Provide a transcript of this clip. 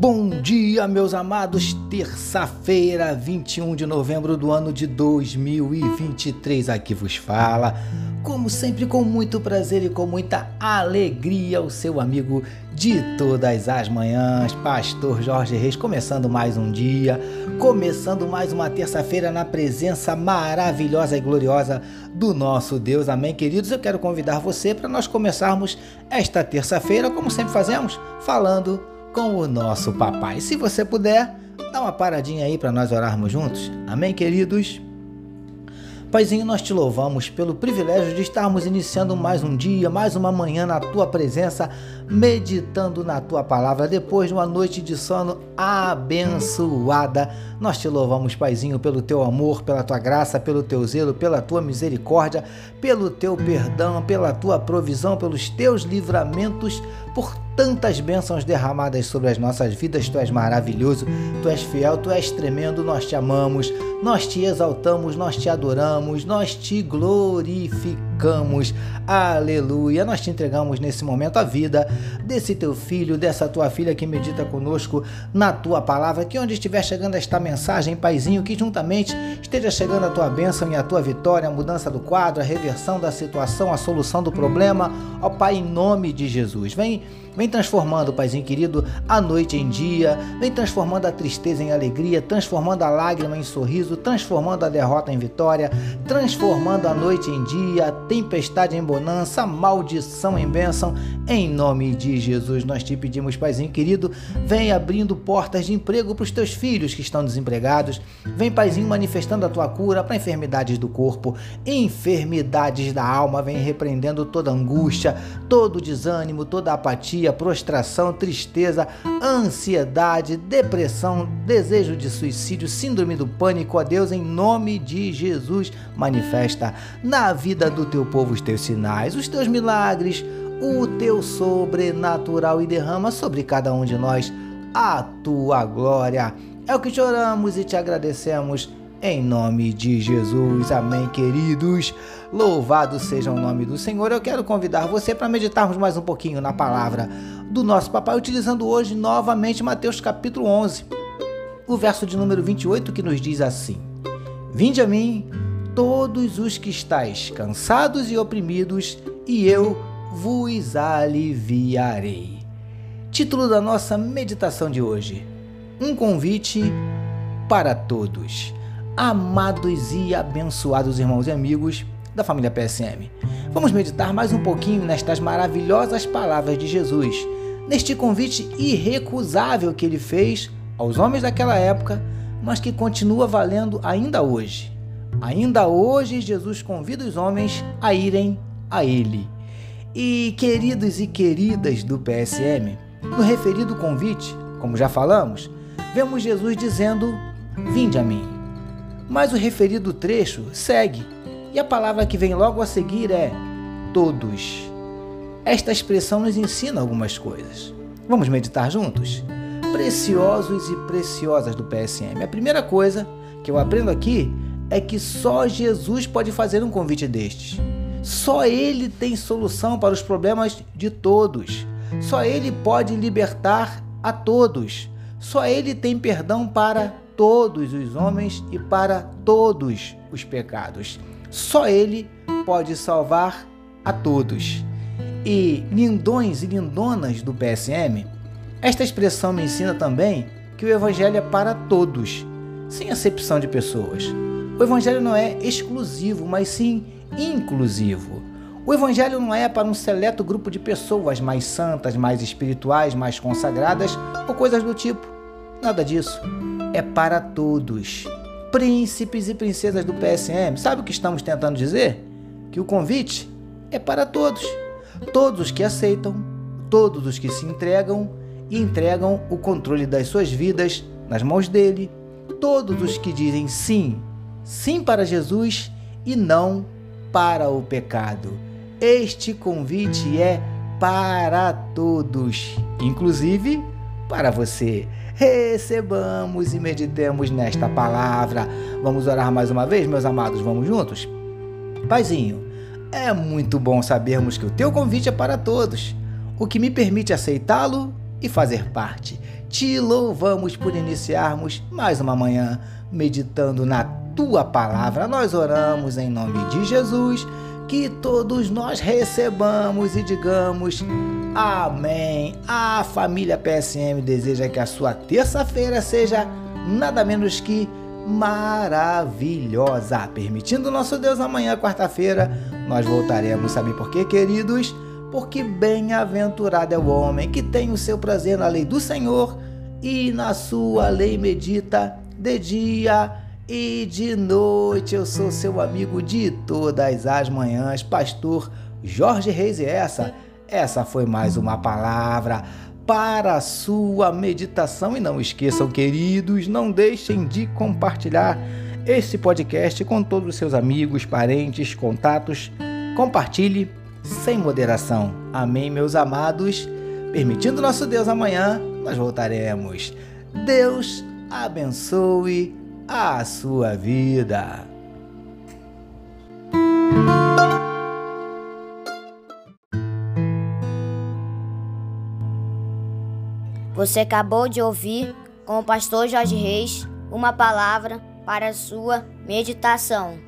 Bom dia, meus amados. Terça-feira, 21 de novembro do ano de 2023. Aqui vos fala, como sempre, com muito prazer e com muita alegria, o seu amigo de todas as manhãs, Pastor Jorge Reis, começando mais um dia, começando mais uma terça-feira na presença maravilhosa e gloriosa do nosso Deus. Amém, queridos? Eu quero convidar você para nós começarmos esta terça-feira, como sempre fazemos, falando com o nosso papai. Se você puder, dá uma paradinha aí para nós orarmos juntos. Amém, queridos? Paizinho, nós te louvamos pelo privilégio de estarmos iniciando mais um dia, mais uma manhã na tua presença, meditando na tua palavra depois de uma noite de sono abençoada. Nós te louvamos, Paizinho, pelo teu amor, pela tua graça, pelo teu zelo, pela tua misericórdia, pelo teu perdão, pela tua provisão, pelos teus livramentos, por tantas bênçãos derramadas sobre as nossas vidas. Tu és maravilhoso, tu és fiel, tu és tremendo. Nós te amamos, nós te exaltamos, nós te adoramos, nós te glorificamos. Aleluia. Nós te entregamos nesse momento a vida desse teu filho, dessa tua filha que medita conosco na tua palavra. Que onde estiver chegando esta mensagem, Paizinho, que juntamente esteja chegando a tua bênção e a tua vitória, a mudança do quadro, a reversão da situação, a solução do problema. Ó Pai, em nome de Jesus. Vem Vem transformando, Paizinho querido, a noite em dia, vem transformando a tristeza em alegria, transformando a lágrima em sorriso, transformando a derrota em vitória, transformando a noite em dia, tempestade em bonança, maldição em bênção. Em nome de Jesus, nós te pedimos, Paizinho querido, vem abrindo portas de emprego para os teus filhos que estão desempregados. Vem, Paizinho, manifestando a tua cura para enfermidades do corpo, enfermidades da alma, vem repreendendo toda angústia, todo desânimo, toda apatia prostração, tristeza, ansiedade, depressão, desejo de suicídio, síndrome do pânico, a Deus, em nome de Jesus, manifesta na vida do teu povo os teus sinais, os teus milagres, o teu sobrenatural e derrama sobre cada um de nós a tua glória. É o que te oramos e te agradecemos em nome de Jesus. Amém, queridos. Louvado seja o nome do Senhor. Eu quero convidar você para meditarmos mais um pouquinho na palavra do nosso papai, utilizando hoje novamente Mateus capítulo 11, o verso de número 28 que nos diz assim: Vinde a mim, todos os que estáis cansados e oprimidos, e eu vos aliviarei. Título da nossa meditação de hoje: Um convite para todos amados e abençoados irmãos e amigos da família PSM. Vamos meditar mais um pouquinho nestas maravilhosas palavras de Jesus, neste convite irrecusável que ele fez aos homens daquela época, mas que continua valendo ainda hoje. Ainda hoje, Jesus convida os homens a irem a Ele. E queridos e queridas do PSM, no referido convite, como já falamos, vemos Jesus dizendo: Vinde a mim. Mas o referido trecho segue, e a palavra que vem logo a seguir é todos. Esta expressão nos ensina algumas coisas. Vamos meditar juntos? Preciosos e preciosas do PSM. A primeira coisa que eu aprendo aqui é que só Jesus pode fazer um convite destes. Só Ele tem solução para os problemas de todos. Só Ele pode libertar a todos. Só Ele tem perdão para todos os homens e para todos os pecados. Só Ele pode salvar a todos. E lindões e lindonas do PSM, esta expressão me ensina também que o Evangelho é para todos, sem acepção de pessoas. O Evangelho não é exclusivo, mas sim inclusivo. O Evangelho não é para um seleto grupo de pessoas mais santas, mais espirituais, mais consagradas ou coisas do tipo. Nada disso é para todos. Príncipes e princesas do PSM, sabe o que estamos tentando dizer? Que o convite é para todos. Todos os que aceitam, todos os que se entregam e entregam o controle das suas vidas nas mãos dele, todos os que dizem sim, sim para Jesus e não para o pecado. Este convite é para todos, inclusive para você. Recebamos e meditemos nesta palavra. Vamos orar mais uma vez, meus amados? Vamos juntos? Paizinho, é muito bom sabermos que o teu convite é para todos, o que me permite aceitá-lo e fazer parte. Te louvamos por iniciarmos mais uma manhã meditando na tua palavra. Nós oramos em nome de Jesus que todos nós recebamos e digamos amém. A família PSM deseja que a sua terça-feira seja nada menos que maravilhosa. Permitindo nosso Deus, amanhã, quarta-feira, nós voltaremos. Sabe por quê, queridos? Porque bem-aventurado é o homem que tem o seu prazer na lei do Senhor e na sua lei medita de dia e de noite eu sou seu amigo de todas as manhãs, pastor Jorge Reis, e essa, essa foi mais uma palavra para a sua meditação. E não esqueçam, queridos, não deixem de compartilhar esse podcast com todos os seus amigos, parentes, contatos. Compartilhe sem moderação. Amém, meus amados. Permitindo nosso Deus amanhã, nós voltaremos. Deus abençoe a sua vida. Você acabou de ouvir com o pastor Jorge Reis uma palavra para a sua meditação.